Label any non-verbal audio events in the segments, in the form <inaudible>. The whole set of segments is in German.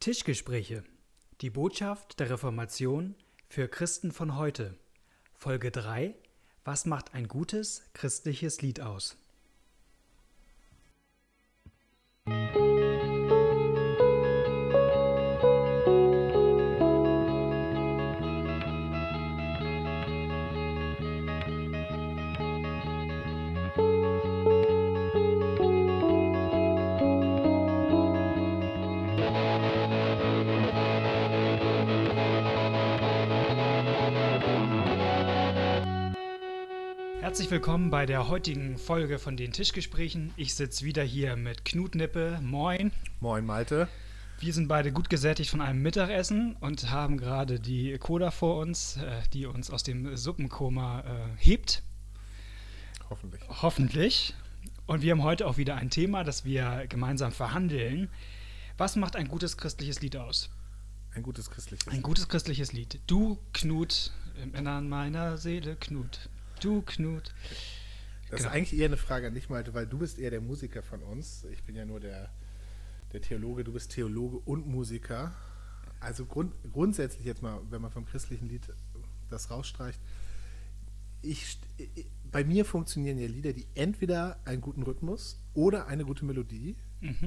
Tischgespräche. Die Botschaft der Reformation für Christen von heute. Folge 3. Was macht ein gutes christliches Lied aus? Herzlich willkommen bei der heutigen Folge von den Tischgesprächen. Ich sitze wieder hier mit Knut Nippe. Moin. Moin, Malte. Wir sind beide gut gesättigt von einem Mittagessen und haben gerade die Coda vor uns, äh, die uns aus dem Suppenkoma äh, hebt. Hoffentlich. Hoffentlich. Und wir haben heute auch wieder ein Thema, das wir gemeinsam verhandeln. Was macht ein gutes christliches Lied aus? Ein gutes christliches Ein gutes christliches Lied. Du, Knut, im Innern meiner Seele, Knut. Du, Knut. Das Genau. ist eigentlich eher eine Frage an dich, Malte, weil du bist eher der Musiker von uns. Ich bin ja nur der, der Theologe, du bist Theologe und Musiker. Also grund, grundsätzlich jetzt mal, wenn man vom christlichen Lied das rausstreicht, ich, bei mir funktionieren ja Lieder, die entweder einen guten Rhythmus oder eine gute Melodie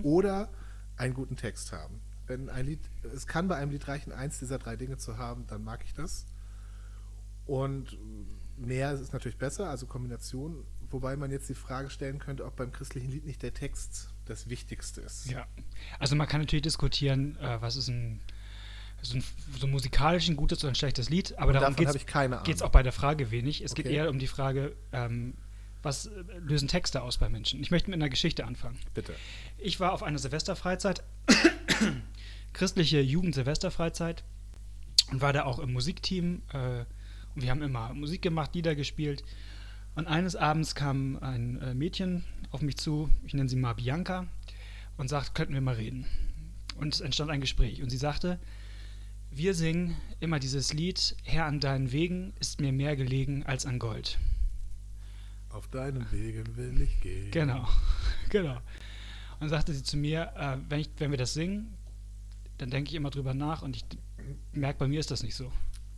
oder einen guten Text haben. Wenn ein Lied, es kann bei einem Lied reichen, eins dieser drei Dinge zu haben, dann mag ich das. Und mehr ist natürlich besser, also Kombination. Wobei man jetzt die Frage stellen könnte, ob beim christlichen Lied nicht der Text das Wichtigste ist. Ja. Also man kann natürlich diskutieren, äh, was ist ein so ein, so musikalisch ein gutes oder ein schlechtes Lied, aber Und darum geht es auch bei der Frage wenig. Es geht Okay. eher um die Frage, ähm, was äh, lösen Texte aus bei Menschen? Ich möchte mit einer Geschichte anfangen. Bitte. Ich war auf einer Silvesterfreizeit, <coughs> christliche Jugend-Silvesterfreizeit und war da auch im Musikteam. Äh, wir haben immer Musik gemacht, Lieder gespielt. Und eines Abends kam ein äh, Mädchen auf mich zu, ich nenne sie mal Bianca, und sagt, könnten wir mal reden. Und es entstand ein Gespräch. Und sie sagte, wir singen immer dieses Lied, Herr an deinen Wegen ist mir mehr gelegen als an Gold. Auf deinen Wegen will ich gehen. Genau, <laughs> genau. Und sagte sie zu mir, äh, wenn, ich, wenn wir das singen, dann denke ich immer drüber nach und ich merke, bei mir ist das nicht so.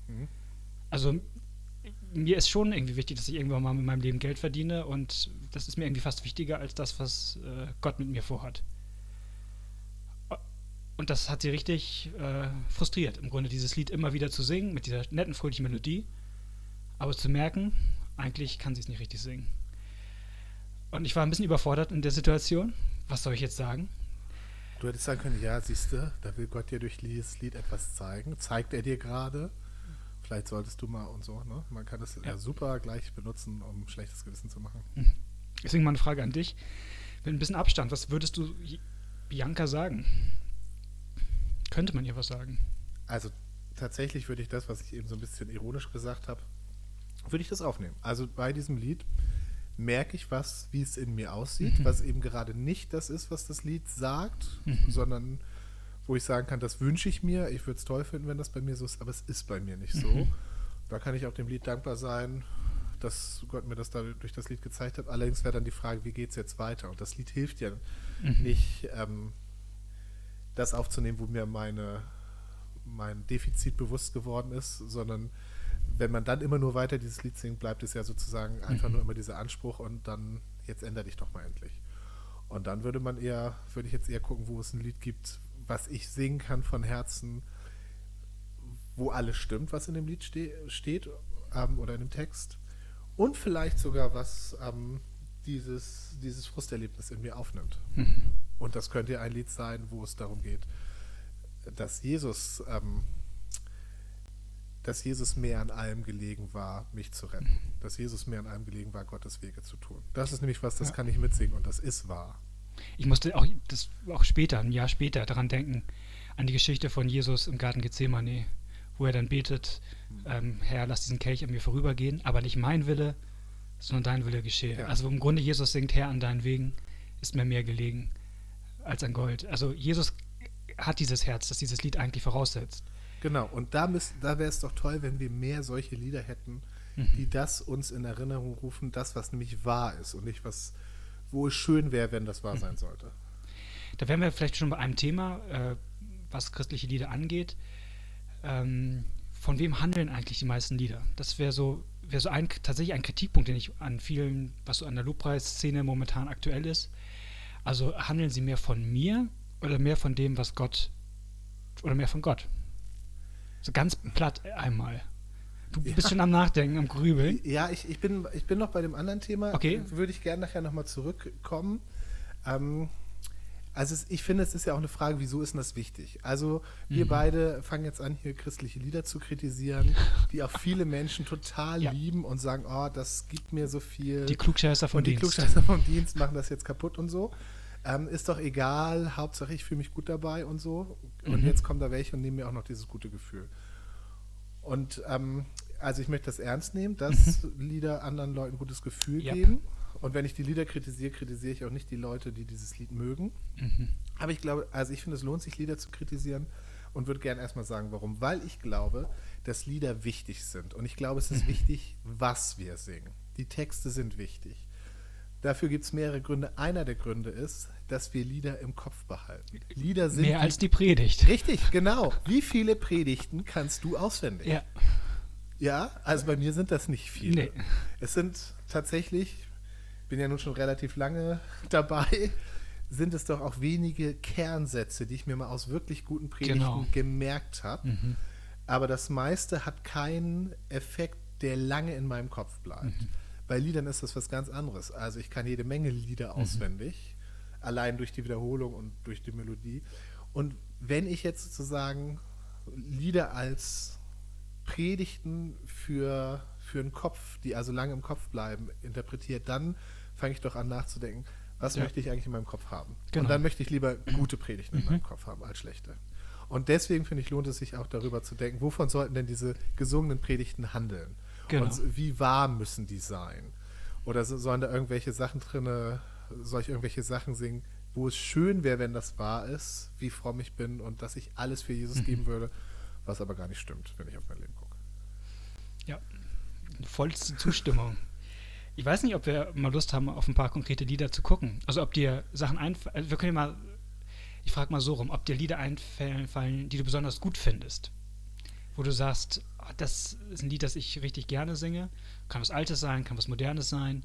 Mhm. Also mir ist schon irgendwie wichtig, dass ich irgendwann mal mit meinem Leben Geld verdiene und das ist mir irgendwie fast wichtiger als das, was äh, Gott mit mir vorhat. Und das hat sie richtig äh, frustriert, im Grunde dieses Lied immer wieder zu singen, mit dieser netten, fröhlichen Melodie, aber zu merken, eigentlich kann sie es nicht richtig singen. Und ich war ein bisschen überfordert in der Situation. Was soll ich jetzt sagen? Du hättest sagen können, ja, siehst du, da will Gott dir durch dieses Lied etwas zeigen. Zeigt er dir gerade? Vielleicht solltest du mal und so, ne? Man kann das ja. Ja. super gleich benutzen, um schlechtes Gewissen zu machen. Deswegen mal eine Frage an dich. Mit ein bisschen Abstand, was würdest du Bianca sagen? Könnte man ihr was sagen? Also tatsächlich würde ich das, was ich eben so ein bisschen ironisch gesagt habe, würde ich das aufnehmen. Also bei diesem Lied merke ich was, wie es in mir aussieht, was eben gerade nicht das ist, was das Lied sagt, sondern wo ich sagen kann, das wünsche ich mir. Ich würde es toll finden, wenn das bei mir so ist, aber es ist bei mir nicht so. Da kann ich auch dem Lied dankbar sein, dass Gott mir das da durch das Lied gezeigt hat. Allerdings wäre dann die Frage, wie geht es jetzt weiter? Und das Lied hilft ja nicht, ähm, das aufzunehmen, wo mir meine, mein Defizit bewusst geworden ist, sondern wenn man dann immer nur weiter dieses Lied singt, bleibt es ja sozusagen einfach nur immer dieser Anspruch und dann, jetzt ändere dich doch mal endlich. Und dann würde man eher, würde ich jetzt eher gucken, wo es ein Lied gibt, was ich singen kann von Herzen, wo alles stimmt, was in dem Lied ste steht ähm, oder in dem Text. Und vielleicht sogar, was ähm, dieses, dieses Frusterlebnis in mir aufnimmt. Und das könnte ja ein Lied sein, wo es darum geht, dass Jesus, ähm, dass Jesus mehr an allem gelegen war, mich zu retten. Dass Jesus mehr an allem gelegen war, Gottes Wege zu tun. Das ist nämlich was, das Ja. kann ich mitsingen und das ist wahr. Ich musste auch, das, auch später, ein Jahr später, daran denken, an die Geschichte von Jesus im Garten Gethsemane, wo er dann betet, ähm, Herr, lass diesen Kelch an mir vorübergehen, aber nicht mein Wille, sondern dein Wille geschehe. Ja. Also im Grunde Jesus singt, Herr, an deinen Wegen ist mir mehr gelegen als an Gold. Also Jesus hat dieses Herz, das dieses Lied eigentlich voraussetzt. Genau, und da, da wäre es doch toll, wenn wir mehr solche Lieder hätten, die das uns in Erinnerung rufen, das, was nämlich wahr ist und nicht was, wo es schön wäre, wenn das wahr sein sollte. Da wären wir vielleicht schon bei einem Thema, äh, was christliche Lieder angeht. Ähm, von wem handeln eigentlich die meisten Lieder? Das wäre so, wär so ein, tatsächlich ein Kritikpunkt, den ich an vielen, was so an der Lobpreisszene momentan aktuell ist. Also handeln sie mehr von mir oder mehr von dem, was Gott oder mehr von Gott? So ganz platt einmal. Du bist ja. schon am Nachdenken, am Grübeln. Ja, ich, ich, bin, ich bin noch bei dem anderen Thema. Okay. Würde ich gerne nachher nochmal zurückkommen. Ähm, also es, ich finde, es ist ja auch eine Frage, wieso ist denn das wichtig? Also wir mhm. beide fangen jetzt an, hier christliche Lieder zu kritisieren, die auch viele Menschen total <laughs> ja. lieben und sagen, oh, das gibt mir so viel. Die Klugscheißer vom und Dienst. Die Klugscheißer vom Dienst machen das jetzt kaputt und so. Ähm, ist doch egal, Hauptsache ich fühle mich gut dabei und so. Und mhm. jetzt kommen da welche und nehmen mir auch noch dieses gute Gefühl. Und ähm, also ich möchte das ernst nehmen, dass mhm. Lieder anderen Leuten gutes Gefühl yep. geben. Und wenn ich die Lieder kritisiere, kritisiere ich auch nicht die Leute, die dieses Lied mögen. Mhm. Aber ich glaube, also ich finde, es lohnt sich, Lieder zu kritisieren und würde gerne erstmal sagen, warum. Weil ich glaube, dass Lieder wichtig sind. Und ich glaube, es ist mhm. wichtig, was wir singen. Die Texte sind wichtig. Dafür gibt es mehrere Gründe. Einer der Gründe ist, dass wir Lieder im Kopf behalten. Lieder sind. Mehr als die Predigt. Richtig, genau. Wie viele Predigten kannst du auswendig? Ja. Ja, also bei mir sind das nicht viele. Nee. Es sind tatsächlich, bin ja nun schon relativ lange <laughs> dabei, sind es doch auch wenige Kernsätze, die ich mir mal aus wirklich guten Predigten genau. gemerkt habe. Mhm. Aber das meiste hat keinen Effekt, der lange in meinem Kopf bleibt. Mhm. Bei Liedern ist das was ganz anderes. Also ich kann jede Menge Lieder mhm. auswendig, allein durch die Wiederholung und durch die Melodie. Und wenn ich jetzt sozusagen Lieder als Predigten für, für einen Kopf, die also lange im Kopf bleiben, interpretiert, dann fange ich doch an nachzudenken, was ja. möchte ich eigentlich in meinem Kopf haben? Genau. Und dann möchte ich lieber gute Predigten in meinem mhm. Kopf haben als schlechte. Und deswegen finde ich, lohnt es sich auch darüber zu denken, wovon sollten denn diese gesungenen Predigten handeln? Genau. Und wie wahr müssen die sein? Oder sollen da irgendwelche Sachen drin, soll ich irgendwelche Sachen singen, wo es schön wäre, wenn das wahr ist, wie fromm ich bin und dass ich alles für Jesus mhm. geben würde, was aber gar nicht stimmt, wenn ich auf mein Leben gucke. Ja, vollste Zustimmung. Ich weiß nicht, ob wir mal Lust haben, auf ein paar konkrete Lieder zu gucken. Also ob dir Sachen einfallen. Also wir können ja mal, ich frage mal so rum, ob dir Lieder einfallen, die du besonders gut findest. Wo du sagst, oh, das ist ein Lied, das ich richtig gerne singe. Kann was Altes sein, kann was Modernes sein.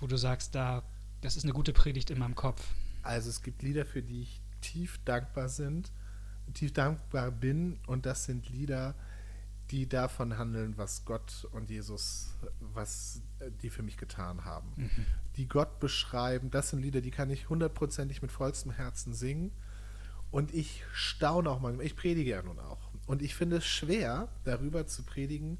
Wo du sagst, da, das ist eine gute Predigt in meinem Kopf. Also es gibt Lieder, für die ich tief dankbar sind tief dankbar bin und das sind Lieder, die davon handeln, was Gott und Jesus, was die für mich getan haben. Mhm. Die Gott beschreiben, das sind Lieder, die kann ich hundertprozentig mit vollstem Herzen singen. Und ich staune auch manchmal, ich predige ja nun auch. Und ich finde es schwer, darüber zu predigen,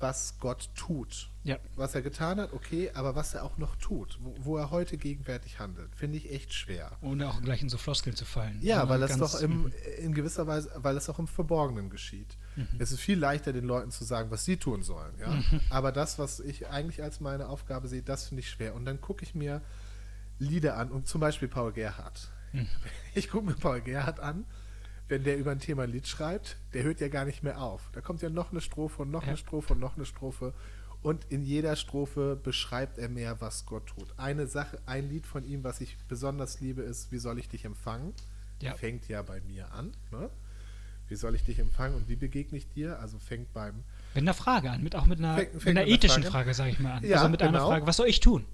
was Gott tut. Ja. Was er getan hat, okay, aber was er auch noch tut, wo, wo er heute gegenwärtig handelt, finde ich echt schwer. Ohne auch gleich in so Floskeln zu fallen. Ja, weil das doch im, in gewisser Weise, weil es auch im Verborgenen geschieht. Mhm. Es ist viel leichter, den Leuten zu sagen, was sie tun sollen. Ja? Mhm. Aber das, was ich eigentlich als meine Aufgabe sehe, das finde ich schwer. Und dann gucke ich mir Lieder an, und zum Beispiel Paul Gerhardt. Mhm. <laughs> Ich gucke mir Paul Gerhardt an wenn der über ein Thema ein Lied schreibt, der hört ja gar nicht mehr auf. Da kommt ja noch eine Strophe und noch ja. eine Strophe und noch eine Strophe. Und in jeder Strophe beschreibt er mehr, was Gott tut. Eine Sache, ein Lied von ihm, was ich besonders liebe, ist Wie soll ich dich empfangen? Ja. Fängt ja bei mir an. Ne? Wie soll ich dich empfangen und wie begegne ich dir? Also fängt beim. Mit einer Frage an, mit, auch mit einer, fängt, fängt mit einer ethischen Frage, Frage sage ich mal an. Ja, also mit genau. einer Frage, was soll ich tun?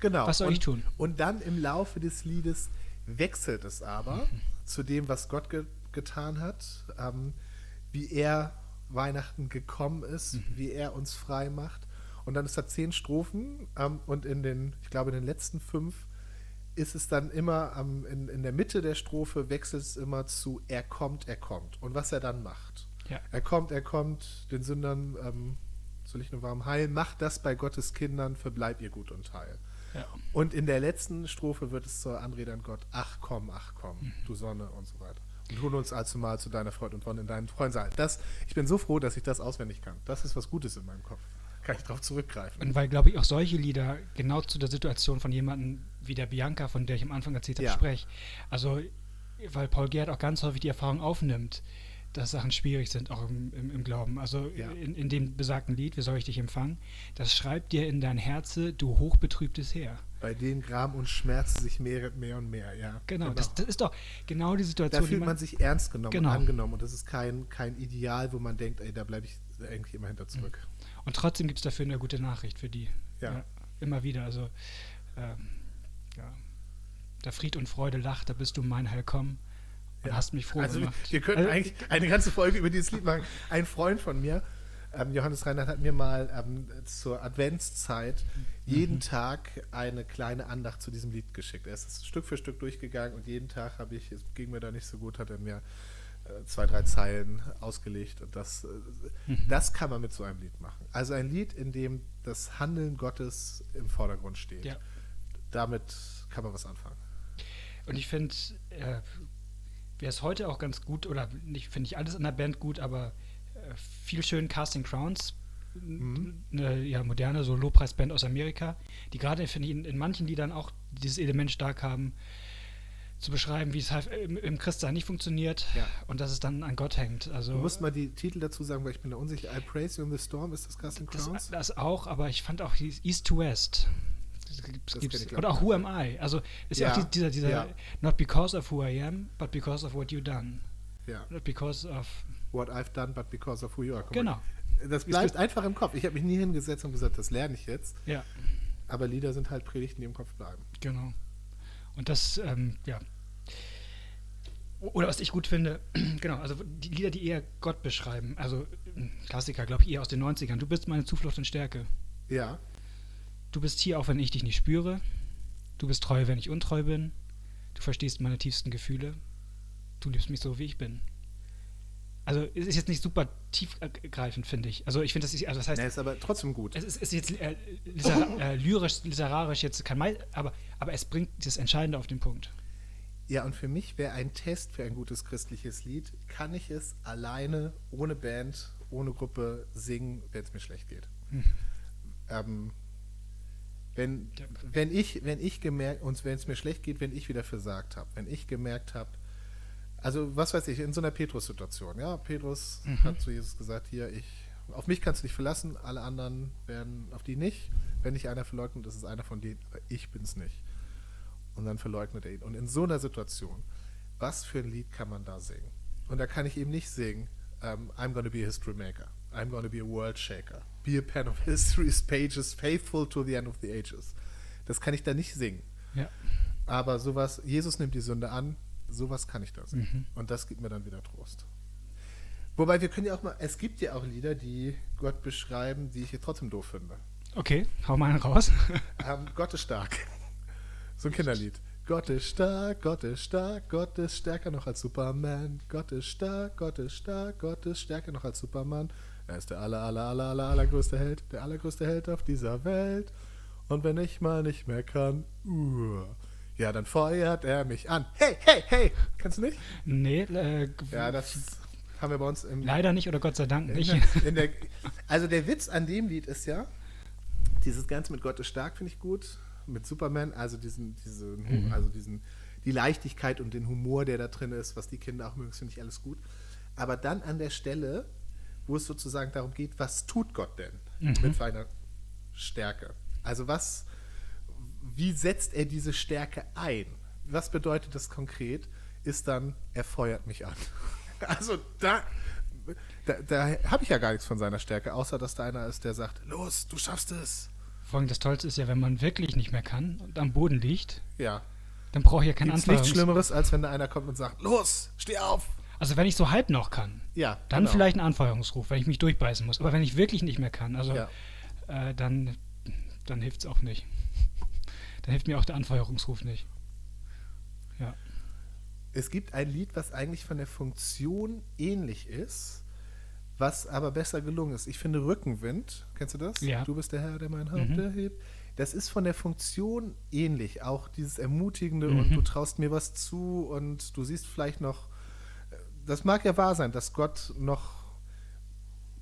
Genau. Was soll und, ich tun? Und dann im Laufe des Liedes wechselt es aber mhm. zu dem, was Gott getan hat, ähm, wie er Weihnachten gekommen ist, mhm. wie er uns frei macht. Und dann ist da zehn Strophen ähm, und in den, ich glaube, in den letzten fünf ist es dann immer ähm, in, in der Mitte der Strophe wechselt es immer zu Er kommt, er kommt. Und was er dann macht. Ja. Er kommt, er kommt, den Sündern ähm, soll ich nur warm heilen, macht das bei Gottes Kindern, verbleib ihr gut und heil. Ja. Und in der letzten Strophe wird es zur Anrede an Gott, ach komm, ach komm, mhm. du Sonne und so weiter und hol uns also mal zu deiner Freund und Wonne in deinen Freundsaal. Das, ich bin so froh, dass ich das auswendig kann. Das ist was Gutes in meinem Kopf. Kann ich darauf zurückgreifen. Und weil, glaube ich, auch solche Lieder genau zu der Situation von jemandem wie der Bianca, von der ich am Anfang erzählt habe, ja. spreche. Also, weil Paul Gerd auch ganz häufig die Erfahrung aufnimmt, dass Sachen schwierig sind, auch im, im, im Glauben. Also Ja. in, in dem besagten Lied, Wie soll ich dich empfangen, das schreibt dir in dein Herze, du hochbetrübtes Heer. Bei dem Gram und Schmerz sich mehret mehr und mehr, ja. Genau, Das, das ist doch genau die Situation, da fühlt man sich ernst genommen Genau. und angenommen. Und das ist kein, kein Ideal, wo man denkt, ey, da bleibe ich eigentlich immer hinter zurück. Und trotzdem gibt es dafür eine gute Nachricht für die. Ja. immer wieder. Also, ähm, ja. Da Fried und Freude lacht, da bist du mein Heil komm und Ja. hast mich froh also, gemacht. Wir könnten Also, eigentlich eine ganze Folge über dieses Lied machen. Ein Freund von mir, ähm, Johannes Reinhardt, hat mir mal ähm, zur Adventszeit jeden Tag eine kleine Andacht zu diesem Lied geschickt. Er ist Stück für Stück durchgegangen und jeden Tag habe ich, es ging mir da nicht so gut, hat er mir äh, zwei, drei Zeilen ausgelegt. Und das, äh, das kann man mit so einem Lied machen. Also ein Lied, in dem das Handeln Gottes im Vordergrund steht. Ja. Damit kann man was anfangen. Und ich finde, äh, wäre es heute auch ganz gut, oder nicht, finde ich alles in der Band gut, aber viel schön Casting Crowns, Mhm. eine ja, moderne so Lobpreisband aus Amerika, die gerade, finde ich, in, in manchen Liedern auch dieses Element stark haben, zu beschreiben, wie es halt im, im Christsein nicht funktioniert Ja. und dass es dann an Gott hängt. Also Du musst mal die Titel dazu sagen, weil ich bin da unsicher. I Praise You in the Storm, ist das Casting Crowns? das, das auch, aber ich fand auch East to West. Das gibt's, oder auch Who Am I? Also ist ja, Ja, auch die- dieser, dieser ja. Not because of who I am, but because of what you done. ja. Not because of What I've done, but because of who you are. Guck mal, Genau. Das bleibt einfach im Kopf. Ich habe mich nie hingesetzt und gesagt, das lerne ich jetzt. Ja, Aber Lieder sind halt Predigten, die im Kopf bleiben. genau. Und das, ähm, ja. Oder was ich gut finde, <clears throat> genau, also die Lieder, die eher Gott beschreiben, also ein Klassiker, glaube ich, eher aus den 90ern. Du bist meine Zuflucht und Stärke. Ja, Du bist hier, auch wenn ich dich nicht spüre. Du bist treu, wenn ich untreu bin. Du verstehst meine tiefsten Gefühle. Du liebst mich so, wie ich bin. Also es ist jetzt nicht super tiefgreifend, finde ich. Also ich finde, das ist, also das heißt, nee, ist aber trotzdem gut. es ist, ist jetzt äh, liter äh, lyrisch, literarisch jetzt kein Mei aber, aber es bringt das Entscheidende auf den Punkt. Ja, und für mich wäre ein Test für ein gutes christliches Lied, kann ich es alleine, ohne Band, ohne Gruppe singen, wenn es mir schlecht geht. Ähm, wenn, wenn ich, wenn ich gemerkt, und wenn es mir schlecht geht, wenn ich wieder versagt habe, wenn ich gemerkt habe, also was weiß ich, in so einer Petrus-Situation, ja, Petrus hat zu Jesus gesagt, hier, ich, auf mich kannst du dich verlassen, alle anderen werden auf die nicht. Wenn dich einer verleugnet, ist es einer von denen, aber ich bin es nicht. Und dann verleugnet er ihn. Und in so einer Situation, was für ein Lied kann man da singen? Und da kann ich eben nicht singen, ähm, I'm gonna be a history maker, I'm gonna be a world shaker, be a pen of history's pages, faithful to the end of the ages. Das kann ich da nicht singen. Ja. Aber sowas, Jesus nimmt die Sünde an, sowas kann ich da singen. Und das gibt mir dann wieder Trost. Wobei wir können ja auch mal, es gibt ja auch Lieder, die Gott beschreiben, die ich hier trotzdem doof finde. Okay, hau mal einen raus. <laughs> Ähm, Gott ist stark. So ein Kinderlied. Gott ist stark, Gott ist stark, Gott ist stärker noch als Superman. Gott ist stark, Gott ist stark, Gott ist stärker noch als Superman. Er ist der aller, aller, aller, aller, allergrößte Held, der allergrößte Held auf dieser Welt. Und wenn ich mal nicht mehr kann, uh, ja, dann feuert er mich an. Hey, hey, hey! Kannst du nicht? nee, äh, Ja, das haben wir bei uns im leider nicht oder Gott sei Dank in nicht. der, in der, also der Witz an dem Lied ist ja, dieses Ganze mit Gott ist stark finde ich gut, mit Superman, also diesen, diesen, also diesen, die Leichtigkeit und den Humor, der da drin ist, was die Kinder auch mögen, finde ich alles gut. Aber dann an der Stelle, wo es sozusagen darum geht, was tut Gott denn mit seiner Stärke? Also was, wie setzt er diese Stärke ein? Was bedeutet das konkret? Ist dann, er feuert mich an. <laughs> Also da, da, da habe ich ja gar nichts von seiner Stärke, außer dass da einer ist, der sagt, los, du schaffst es. Vor allem das Tollste ist ja, wenn man wirklich nicht mehr kann und am Boden liegt, Ja. dann brauche ich ja keinen Gibt's nichts Schlimmeres, als wenn da einer kommt und sagt, los, steh auf. Also wenn ich so halb noch kann, Ja, dann genau. vielleicht ein Anfeuerungsruf, wenn ich mich durchbeißen muss. Aber wenn ich wirklich nicht mehr kann, also Ja. äh, dann, dann hilft es auch nicht. Dann hilft mir auch der Anfeuerungsruf nicht. Ja. Es gibt ein Lied, was eigentlich von der Funktion ähnlich ist, was aber besser gelungen ist. Ich finde Rückenwind, kennst du das? Ja. Du bist der Herr, der mein Haupt Mhm. erhebt. Das ist von der Funktion ähnlich. Auch dieses Ermutigende Mhm. und du traust mir was zu und du siehst vielleicht noch, das mag ja wahr sein, dass Gott noch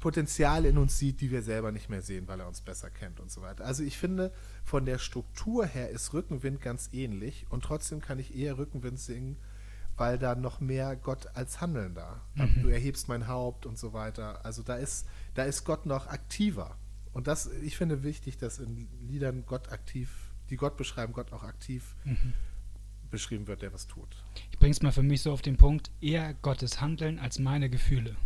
Potenziale in uns sieht, die wir selber nicht mehr sehen, weil er uns besser kennt und so weiter. Also ich finde, von der Struktur her ist Rückenwind ganz ähnlich und trotzdem kann ich eher Rückenwind singen, weil da noch mehr Gott als Handelnder. Mhm. Du erhebst mein Haupt und so weiter. Also da ist, da ist Gott noch aktiver. Und das, ich finde wichtig, dass in Liedern Gott aktiv, die Gott beschreiben, Gott auch aktiv Mhm. beschrieben wird, der was tut. Ich bring's mal für mich so auf den Punkt, eher Gottes Handeln als meine Gefühle.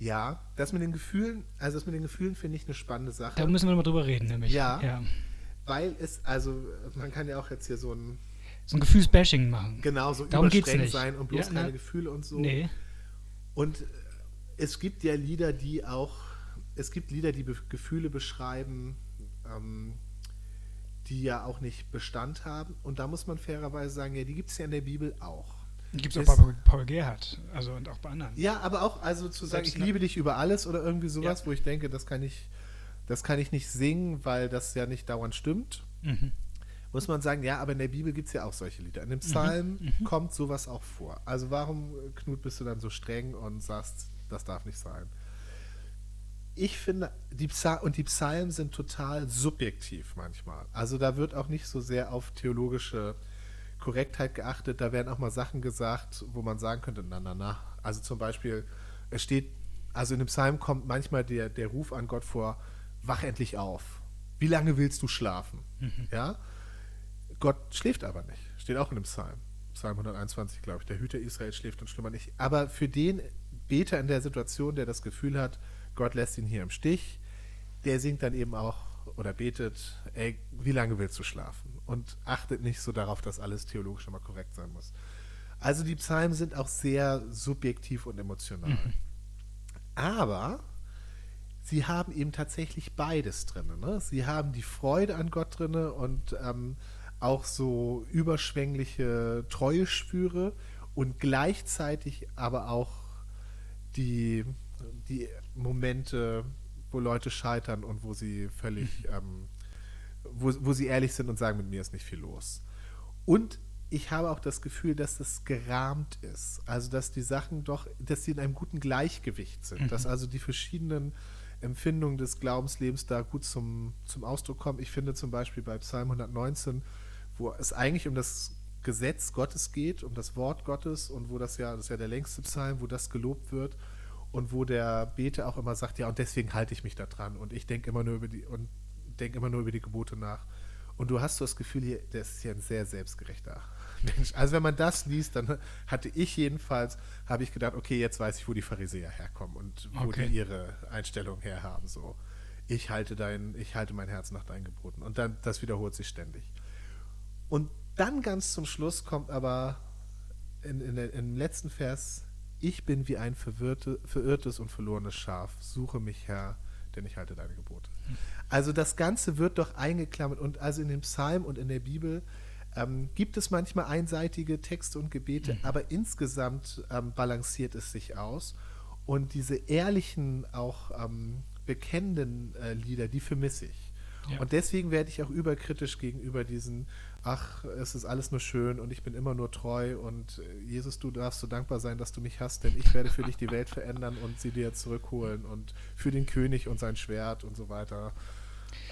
Ja, das mit den Gefühlen, also das mit den Gefühlen finde ich eine spannende Sache. Da müssen wir mal drüber reden, nämlich. Ja. ja. weil es, also man kann ja auch jetzt hier so ein So ein Gefühlsbashing machen. genau so Darum überstreng nicht. sein und bloß Ja, keine na, Gefühle und so. Nee. Und äh, es gibt ja Lieder, die auch, es gibt Lieder, die Be Gefühle beschreiben, ähm, die ja auch nicht Bestand haben. Und da muss man fairerweise sagen, ja, die gibt es ja in der Bibel auch. Gibt es auch bei Paul Gerhardt. Also und auch bei anderen. Ja, aber auch, also zu sagen, Selbst ich liebe dich über alles oder irgendwie sowas, Ja. wo ich denke, das kann ich, das kann ich nicht singen, weil das ja nicht dauernd stimmt. Mhm. Muss man sagen, ja, aber in der Bibel gibt es ja auch solche Lieder. In Mhm. dem Psalm kommt sowas auch vor. Also warum, Knut, bist du dann so streng und sagst, das darf nicht sein? Ich finde, die Psa und die Psalmen sind total subjektiv manchmal. Also da wird auch nicht so sehr auf theologische Korrektheit geachtet. Da werden auch mal Sachen gesagt, wo man sagen könnte, na, na, na. Also zum Beispiel, es steht, also in dem Psalm kommt manchmal der, der Ruf an Gott vor, wach endlich auf. Wie lange willst du schlafen? Ja? Gott schläft aber nicht. Steht auch in dem Psalm. Psalm 121, glaube ich. Der Hüter Israel schläft und schlummert nicht. Aber für den Beter in der Situation, der das Gefühl hat, Gott lässt ihn hier im Stich, der singt dann eben auch oder betet, ey, wie lange willst du schlafen? Und achtet nicht so darauf, dass alles theologisch immer korrekt sein muss. Also die Psalmen sind auch sehr subjektiv und emotional. Aber sie haben eben tatsächlich beides drin. Ne? Sie haben die Freude an Gott drin und ähm, auch so überschwängliche Treueschwüre und gleichzeitig aber auch die, die Momente, wo Leute scheitern und wo sie völlig, ähm, wo, wo sie ehrlich sind und sagen, mit mir ist nicht viel los. Und ich habe auch das Gefühl, dass das gerahmt ist. Also, dass die Sachen doch, dass sie in einem guten Gleichgewicht sind. Dass also die verschiedenen Empfindungen des Glaubenslebens da gut zum, zum Ausdruck kommen. Ich finde zum Beispiel bei Psalm 119, wo es eigentlich um das Gesetz Gottes geht, um das Wort Gottes und wo das ja, das ist ja der längste Psalm, wo das gelobt wird und wo der Beter auch immer sagt, ja, und deswegen halte ich mich da dran und ich denke immer nur über die und denke immer nur über die Gebote nach. Und du hast so das Gefühl, hier, der ist hier ein sehr selbstgerechter <laughs> Mensch. Also wenn man das liest, dann hatte ich jedenfalls, habe ich gedacht, okay, jetzt weiß ich, wo die Pharisäer herkommen und wo Okay. die ihre Einstellung herhaben. So, ich halte dein, ich halte mein Herz nach deinen Geboten. Und dann, das wiederholt sich ständig. Und dann ganz zum Schluss kommt aber in, in, der- im letzten Vers, ich bin wie ein verwirrte, verirrtes und verlorenes Schaf, suche mich Herr, denn ich halte deine Gebote. Also das Ganze wird doch eingeklammert und also in dem Psalm und in der Bibel ähm, gibt es manchmal einseitige Texte und Gebete, aber insgesamt ähm, balanciert es sich aus und diese ehrlichen, auch ähm, bekennenden äh, Lieder, die vermisse ich. Ja. Und deswegen werde ich auch überkritisch gegenüber diesen, ach, es ist alles nur schön und ich bin immer nur treu und äh, Jesus, du darfst so dankbar sein, dass du mich hast, denn ich werde für dich die Welt verändern und sie dir zurückholen und für den König und sein Schwert und so weiter.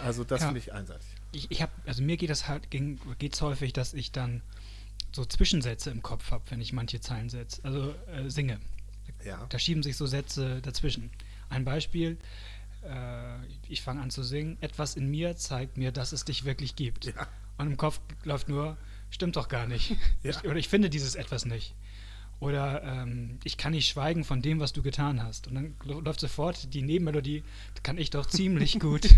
Also das Ja. finde ich einseitig. Ich, ich habe, also mir geht es halt, ging, geht's häufig, dass ich dann so Zwischensätze im Kopf habe, wenn ich manche Zeilen setze, also äh, singe. Ja. Da schieben sich so Sätze dazwischen. Ein Beispiel, ich fange an zu singen, etwas in mir zeigt mir, dass es dich wirklich gibt. Ja. Und im Kopf läuft nur, stimmt doch gar nicht. <laughs> Ja. Ich, oder ich finde dieses etwas nicht. Oder ähm, ich kann nicht schweigen von dem, was du getan hast. Und dann läuft sofort die Nebenmelodie, kann ich doch ziemlich <laughs> gut.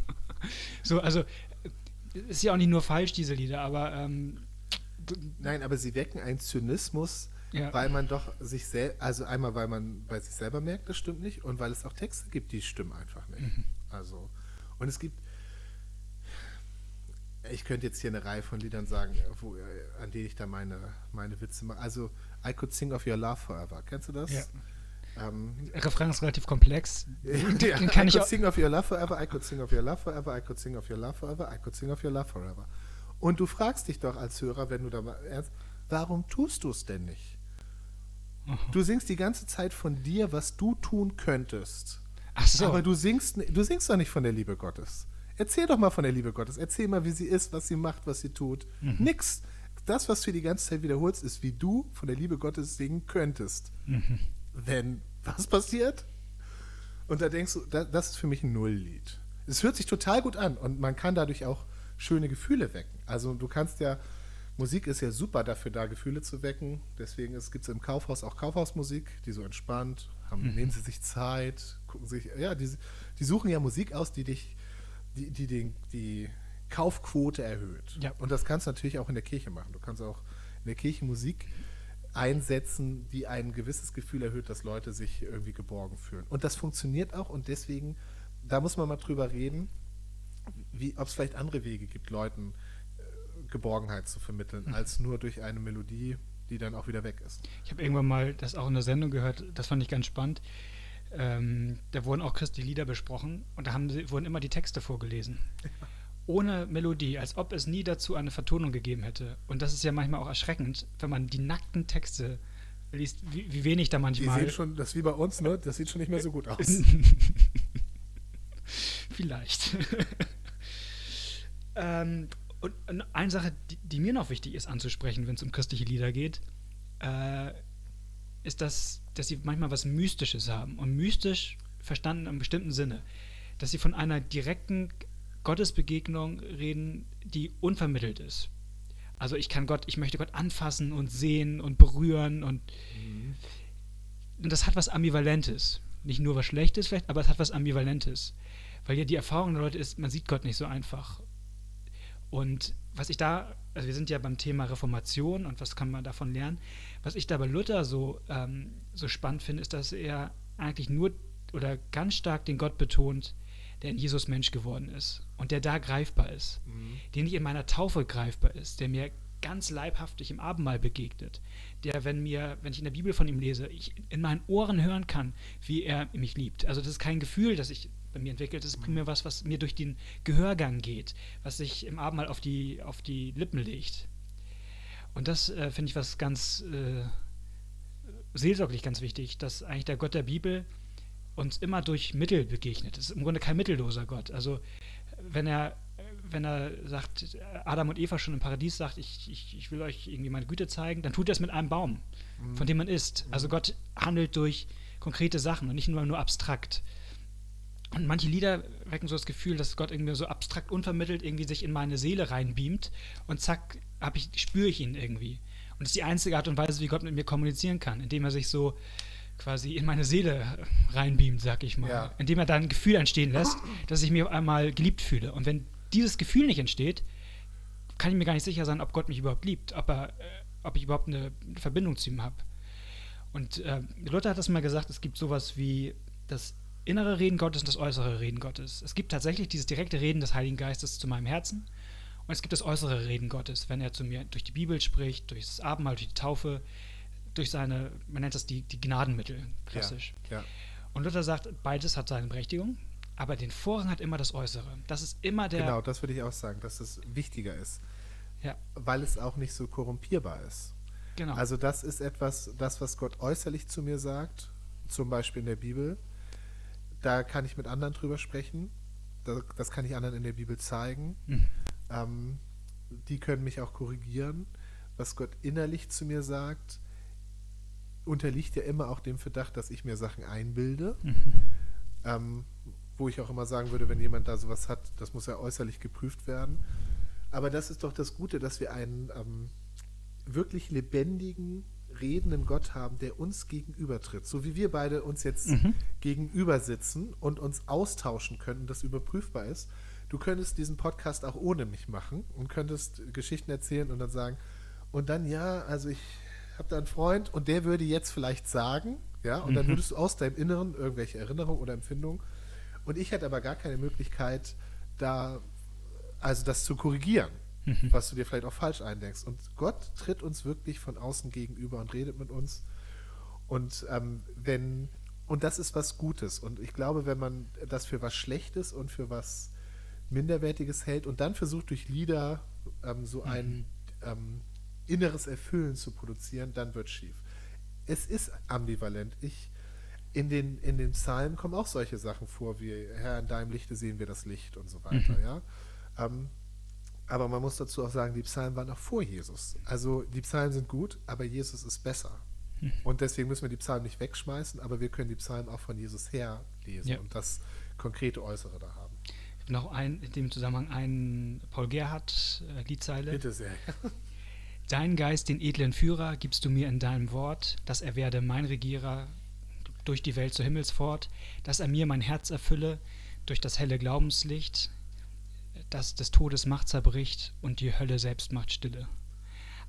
<laughs> so, also äh, ist ja auch nicht nur falsch, diese Lieder, aber ähm, Nein, aber sie wecken einen Zynismus, Ja. weil man doch sich selbst, also einmal, weil man bei sich selber merkt, das stimmt nicht, und weil es auch Texte gibt, die stimmen einfach nicht. Mhm. Also, und es gibt, ich könnte jetzt hier eine Reihe von Liedern sagen, wo, äh, an denen ich da meine, meine Witze mache. Also, I Could Sing of Your Love Forever. Kennst du das? Ja. Ähm, Refrain ist relativ komplex. <laughs> ja, Den kann I ich could auch, sing of your love forever, I could sing of your love forever, I could sing of your love forever, I could sing of your love forever. Und du fragst dich doch als Hörer, wenn du da mal ernst, warum tust du es denn nicht? Du singst die ganze Zeit von dir, was du tun könntest. Ach so. Aber du singst, du singst doch nicht von der Liebe Gottes. Erzähl doch mal von der Liebe Gottes. Erzähl mal, wie sie ist, was sie macht, was sie tut. Mhm. Nix. das, was du die ganze Zeit wiederholst, ist, wie du von der Liebe Gottes singen könntest. Mhm. Wenn was passiert? Und da denkst du, das ist für mich ein Nulllied. Es hört sich total gut an und man kann dadurch auch schöne Gefühle wecken. Also du kannst ja, Musik ist ja super dafür da, Gefühle zu wecken. Deswegen gibt es im Kaufhaus auch Kaufhausmusik, die so entspannt, haben, mhm. nehmen sie sich Zeit, gucken sich, ja, die, die suchen ja Musik aus, die dich, die, die den, die Kaufquote erhöht. Ja. Und das kannst du natürlich auch in der Kirche machen. Du kannst auch in der Kirche Musik einsetzen, die ein gewisses Gefühl erhöht, dass Leute sich irgendwie geborgen fühlen. Und das funktioniert auch und deswegen, da muss man mal drüber reden, ob es vielleicht andere Wege gibt, Leuten äh, Geborgenheit zu vermitteln, mhm. als nur durch eine Melodie, die dann auch wieder weg ist. Ich habe irgendwann mal das auch in der Sendung gehört, das fand ich ganz spannend. Ähm, da wurden auch Christi Lieder besprochen und da sie, wurden immer die Texte vorgelesen. Ohne Melodie, als ob es nie dazu eine Vertonung gegeben hätte. Und das ist ja manchmal auch erschreckend, wenn man die nackten Texte liest, wie, wie wenig da manchmal. Die sehen schon, das ist wie bei uns, ne? Das sieht schon nicht mehr so gut <laughs> aus. Vielleicht. <laughs> ähm, und eine Sache, die, die, mir noch wichtig ist anzusprechen, wenn es um christliche Lieder geht, äh, ist, dass, dass sie manchmal was Mystisches haben. Und mystisch verstanden im bestimmten Sinne. Dass sie von einer direkten Gottesbegegnung reden, die unvermittelt ist. Also ich kann Gott, ich möchte Gott anfassen und sehen und berühren und, mhm. und das hat was Ambivalentes. Nicht nur was Schlechtes vielleicht, aber es hat was Ambivalentes. Weil ja die Erfahrung der Leute ist, man sieht Gott nicht so einfach. Und was ich da, also wir sind ja beim Thema Reformation und was kann man davon lernen, was ich da bei Luther so, ähm, so spannend finde, ist, dass er eigentlich nur oder ganz stark den Gott betont, der in Jesus Mensch geworden ist und der da greifbar ist, mhm. der nicht in meiner Taufe greifbar ist, der mir ganz leibhaftig im Abendmahl begegnet, der, wenn mir, wenn ich in der Bibel von ihm lese, ich in meinen Ohren hören kann, wie er mich liebt. Also das ist kein Gefühl, das ich bei mir entwickelt, das ist primär was, was mir durch den Gehörgang geht, was sich im Abendmahl auf die, auf die Lippen legt. Und das äh, finde ich was ganz äh, seelsorglich ganz wichtig, dass eigentlich der Gott der Bibel uns immer durch Mittel begegnet. Es ist im Grunde kein mittelloser Gott. Also wenn er, wenn er sagt, Adam und Eva schon im Paradies sagt, ich, ich, ich will euch irgendwie meine Güte zeigen, dann tut er es mit einem Baum, mhm. von dem man isst. Also mhm. Gott handelt durch konkrete Sachen und nicht nur, nur abstrakt. Und manche Lieder wecken so das Gefühl, dass Gott irgendwie so abstrakt unvermittelt irgendwie sich in meine Seele reinbeamt und zack, ich, spüre ich ihn irgendwie. Und das ist die einzige Art und Weise, wie Gott mit mir kommunizieren kann, indem er sich so quasi in meine Seele reinbeamt, sag ich mal. Ja. Indem er da ein Gefühl entstehen lässt, dass ich mich auf einmal geliebt fühle. Und wenn dieses Gefühl nicht entsteht, kann ich mir gar nicht sicher sein, ob Gott mich überhaupt liebt, ob, er, äh, ob ich überhaupt eine Verbindung zu ihm habe. Und äh, Luther hat das mal gesagt, es gibt sowas wie das innere Reden Gottes und das äußere Reden Gottes. Es gibt tatsächlich dieses direkte Reden des Heiligen Geistes zu meinem Herzen und es gibt das äußere Reden Gottes, wenn er zu mir durch die Bibel spricht, durch das Abendmahl, durch die Taufe, durch seine, man nennt das die, die Gnadenmittel, klassisch. Ja, ja. Und Luther sagt, beides hat seine Berechtigung, aber den Vorrang hat immer das Äußere. Das ist immer der. Genau, das würde ich auch sagen, dass es wichtiger ist. Ja. Weil es auch nicht so korrumpierbar ist. Genau. Also, das ist etwas, das, was Gott äußerlich zu mir sagt, zum Beispiel in der Bibel, da kann ich mit anderen drüber sprechen. Das, das kann ich anderen in der Bibel zeigen. Mhm. Ähm, die können mich auch korrigieren. Was Gott innerlich zu mir sagt, unterliegt ja immer auch dem Verdacht, dass ich mir Sachen einbilde. Mhm. Ähm, wo ich auch immer sagen würde, wenn jemand da sowas hat, das muss ja äußerlich geprüft werden. Aber das ist doch das Gute, dass wir einen ähm, wirklich lebendigen, redenden Gott haben, der uns gegenübertritt. So wie wir beide uns jetzt mhm. gegenüber sitzen und uns austauschen können, das überprüfbar ist. Du könntest diesen Podcast auch ohne mich machen und könntest Geschichten erzählen und dann sagen, und dann ja, also ich habe da einen Freund und der würde jetzt vielleicht sagen, ja, und mhm. dann würdest du aus deinem Inneren irgendwelche Erinnerungen oder Empfindungen und ich hätte aber gar keine Möglichkeit, da, also das zu korrigieren, mhm. was du dir vielleicht auch falsch eindenkst. Und Gott tritt uns wirklich von außen gegenüber und redet mit uns. Und ähm, wenn, und das ist was Gutes. Und ich glaube, wenn man das für was Schlechtes und für was Minderwertiges hält und dann versucht durch Lieder ähm, so mhm. ein ähm, inneres Erfüllen zu produzieren, dann wird schief. Es ist ambivalent. Ich, in den, in den Psalmen kommen auch solche Sachen vor, wie Herr, in deinem Lichte sehen wir das Licht und so weiter, mhm. ja. Ähm, Aber man muss dazu auch sagen, die Psalmen waren auch vor Jesus. Also die Psalmen sind gut, aber Jesus ist besser. Hm. Und deswegen müssen wir die Psalmen nicht wegschmeißen, aber wir können die Psalmen auch von Jesus her lesen Ja. und das konkrete Äußere da haben. Noch ein, in dem Zusammenhang ein Paul Gerhardt äh, Liedzeile. Bitte sehr. <laughs> Dein Geist, den edlen Führer, gibst du mir in deinem Wort, dass er werde mein Regierer durch die Welt zur Himmelsfort, dass er mir mein Herz erfülle durch das helle Glaubenslicht, das des Todes Macht zerbricht und die Hölle selbst macht stille.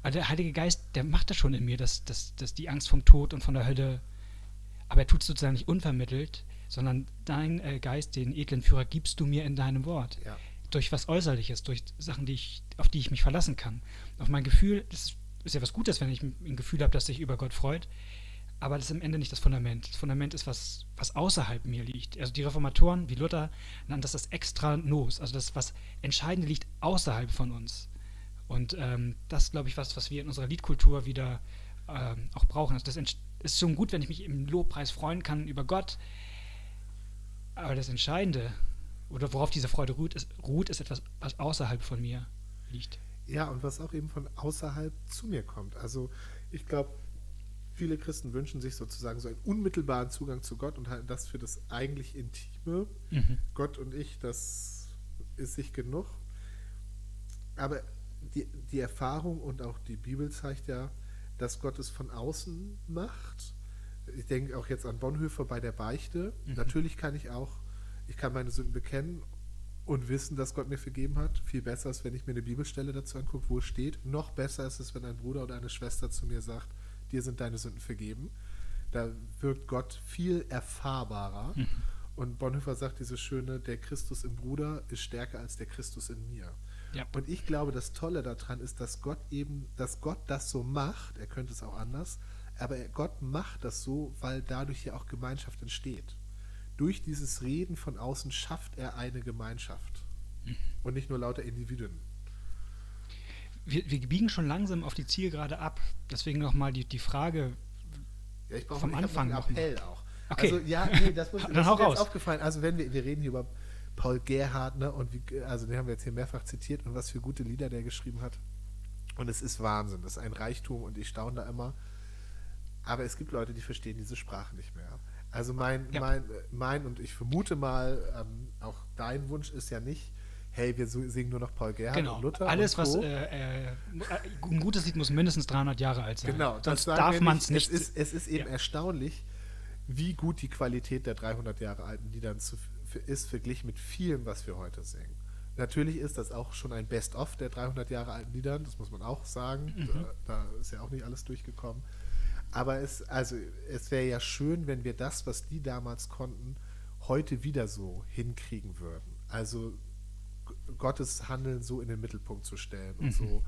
Also der Heilige Geist, der macht das schon in mir, dass, dass, dass die Angst vom Tod und von der Hölle, aber er tut es sozusagen nicht unvermittelt, sondern dein äh, Geist, den edlen Führer, gibst du mir in deinem Wort Ja. durch was Äußerliches, durch Sachen, die ich, auf die ich mich verlassen kann. Auf mein Gefühl, das ist ja was Gutes, wenn ich ein Gefühl habe, das sich über Gott freut, aber das ist am Ende nicht das Fundament. Das Fundament ist was, was außerhalb mir liegt. Also die Reformatoren, wie Luther, nannten das das Extra Nos, also das, was Entscheidende liegt außerhalb von uns. Und ähm, das ist, glaube ich, was, was wir in unserer Liedkultur wieder ähm, auch brauchen. Also das ist schon gut, wenn ich mich im Lobpreis freuen kann über Gott, aber das Entscheidende, oder worauf diese Freude ruht, ist, ruht, ist etwas, was außerhalb von mir liegt. Ja, und was auch eben von außerhalb zu mir kommt. Also ich glaube, viele Christen wünschen sich sozusagen so einen unmittelbaren Zugang zu Gott und halten das für das eigentlich Intime. Mhm. Gott und ich, das ist sich genug. Aber die, die Erfahrung und auch die Bibel zeigt ja, dass Gott es von außen macht. Ich denke auch jetzt an Bonhoeffer bei der Beichte. Mhm. Natürlich kann ich auch, ich kann meine Sünden bekennen und wissen, dass Gott mir vergeben hat. Viel besser ist, wenn ich mir eine Bibelstelle dazu angucke, wo es steht. Noch besser ist es, wenn ein Bruder oder eine Schwester zu mir sagt, dir sind deine Sünden vergeben. Da wirkt Gott viel erfahrbarer. Mhm. Und Bonhoeffer sagt dieses schöne, der Christus im Bruder ist stärker als der Christus in mir. Ja. Und ich glaube, das Tolle daran ist, dass Gott eben, dass Gott das so macht, er könnte es auch anders, aber er, Gott macht das so, weil dadurch ja auch Gemeinschaft entsteht. Durch dieses Reden von außen schafft er eine Gemeinschaft. Mhm. Und nicht nur lauter Individuen. Wir, wir biegen schon langsam auf die Zielgerade ab. Deswegen nochmal die, die Frage, Ja, ich brauche Vom ich hab Anfang noch noch einen Appell auch. Okay. Also ja, nee, das, muss, <laughs> Dann das hau ist mir jetzt aufgefallen. Also wenn wir, wir reden hier über Paul Gerhardt, ne, und wie, also den haben wir jetzt hier mehrfach zitiert und was für gute Lieder der geschrieben hat. Und es ist Wahnsinn, das ist ein Reichtum und ich staune da immer. Aber es gibt Leute, die verstehen diese Sprache nicht mehr. Also mein, Ja. mein, mein und ich vermute mal, ähm, auch dein Wunsch ist ja nicht, hey, wir singen nur noch Paul Gerhardt genau, und Luther. alles, und was äh, äh, ein gutes Lied muss mindestens 300 Jahre alt sein. Genau, das sonst darf man es nicht. ist, es ist eben Ja. erstaunlich, wie gut die Qualität der 300 Jahre alten Lieder ist, verglichen mit vielem, was wir heute singen. Natürlich ist das auch schon ein Best-of der 300 Jahre alten Lieder, das muss man auch sagen. Mhm. Da, da ist ja auch nicht alles durchgekommen. Aber es, also, es wäre ja schön, wenn wir das, was die damals konnten, heute wieder so hinkriegen würden. Also Gottes Handeln so in den Mittelpunkt zu stellen und Mhm. so.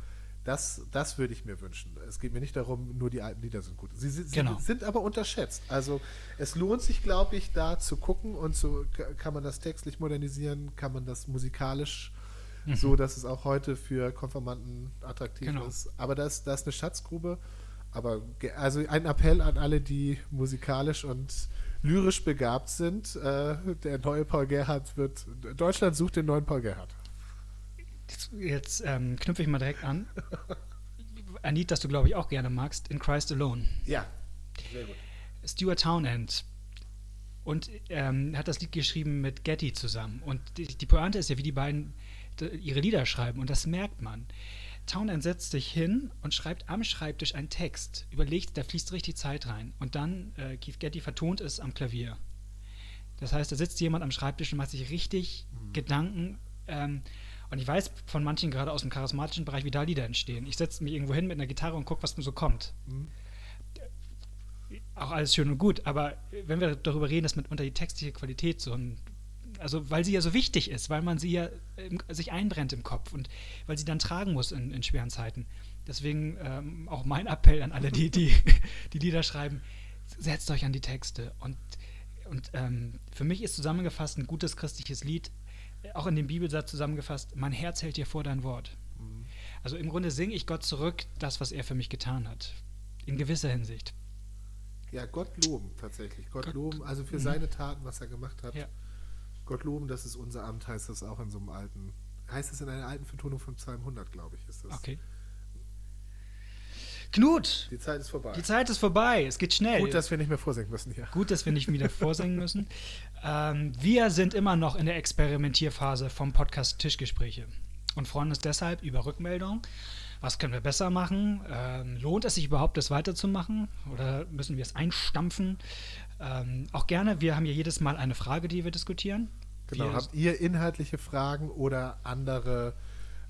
Das, das würde ich mir wünschen. Es geht mir nicht darum, nur die alten Lieder sind gut. Sie, sie, Genau. sind aber unterschätzt. Also es lohnt sich, glaube ich, da zu gucken und so ka- kann man das textlich modernisieren, kann man das musikalisch so, dass es auch heute für Konformanten attraktiv Genau. ist. Aber das, das ist eine Schatzgrube. Aber also ein Appell an alle, die musikalisch und lyrisch begabt sind. Äh, der neue Paul Gerhardt wird. Deutschland sucht den neuen Paul Gerhardt. Jetzt, jetzt ähm, knüpfe ich mal direkt an. <laughs> Ein Lied, das du, glaube ich, auch gerne magst, In Christ Alone. Ja, sehr gut. Stuart Townend. Und ähm, hat das Lied geschrieben mit Getty zusammen. Und die, die Pointe ist ja, wie die beiden ihre Lieder schreiben. Und das merkt man. Townend setzt sich hin und schreibt am Schreibtisch einen Text. Überlegt, da fließt richtig Zeit rein. Und dann, äh, Keith Getty vertont es am Klavier. Das heißt, da sitzt jemand am Schreibtisch und macht sich richtig Gedanken. Ähm, und ich weiß von manchen gerade aus dem charismatischen Bereich, wie da Lieder entstehen. Ich setze mich irgendwo hin mit einer Gitarre und gucke, was mir so kommt auch alles schön und gut, aber wenn wir darüber reden, dass mitunter die textliche Qualität so ein, also weil sie ja so wichtig ist, weil man sie ja im, sich einbrennt im Kopf und weil sie dann tragen muss in, in schweren Zeiten. Deswegen ähm, auch mein Appell an alle, die, die <laughs> die Lieder schreiben, setzt euch an die Texte. Und, und ähm, für mich ist zusammengefasst ein gutes christliches Lied, auch in dem Bibelsatz zusammengefasst, mein Herz hält dir vor dein Wort. Also im Grunde singe ich Gott zurück, das, was er für mich getan hat. In gewisser Hinsicht. Ja, Gott loben tatsächlich. Gott, Gott- loben, also für Mhm. seine Taten, was er gemacht hat. Ja. Gott loben, das ist unser Amt, heißt das auch in so einem alten heißt es in einer alten Vertonung von Psalm 100, glaube ich, ist das. Okay. Knut, Die Zeit ist vorbei. die Zeit ist vorbei. Es geht schnell. Gut, dass wir nicht mehr vorsingen müssen hier. Gut, dass wir nicht wieder vorsingen müssen. <laughs> Ähm, wir sind immer noch in der Experimentierphase vom Podcast Tischgespräche und freuen uns deshalb über Rückmeldungen. Was können wir besser machen? Ähm, lohnt es sich überhaupt, das weiterzumachen? Oder müssen wir es einstampfen? Ähm, auch gerne, wir haben hier jedes Mal eine Frage, die wir diskutieren. Genau. Wir, Habt ihr inhaltliche Fragen oder andere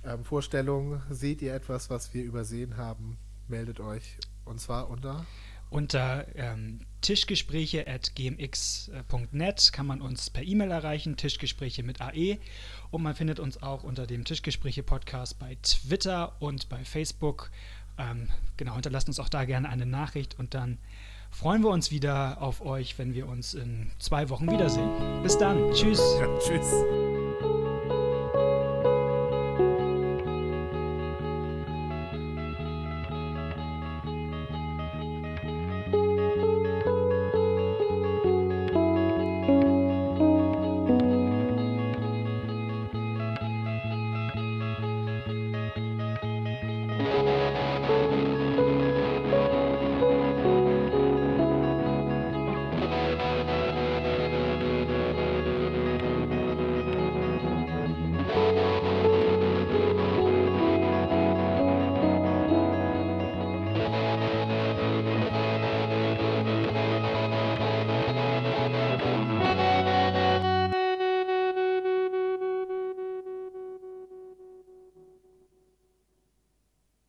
ähm, Vorstellungen? Seht ihr etwas, was wir übersehen haben? Meldet euch. Und zwar unter. Unter ähm, tischgespräche.gmx.net kann man uns per E-Mail erreichen, Tischgespräche mit AE. Und man findet uns auch unter dem Tischgespräche-Podcast bei Twitter und bei Facebook. Ähm, genau, hinterlasst uns auch da gerne eine Nachricht und dann freuen wir uns wieder auf euch, wenn wir uns in zwei Wochen wiedersehen. Bis dann. Tschüss. Ja, tschüss.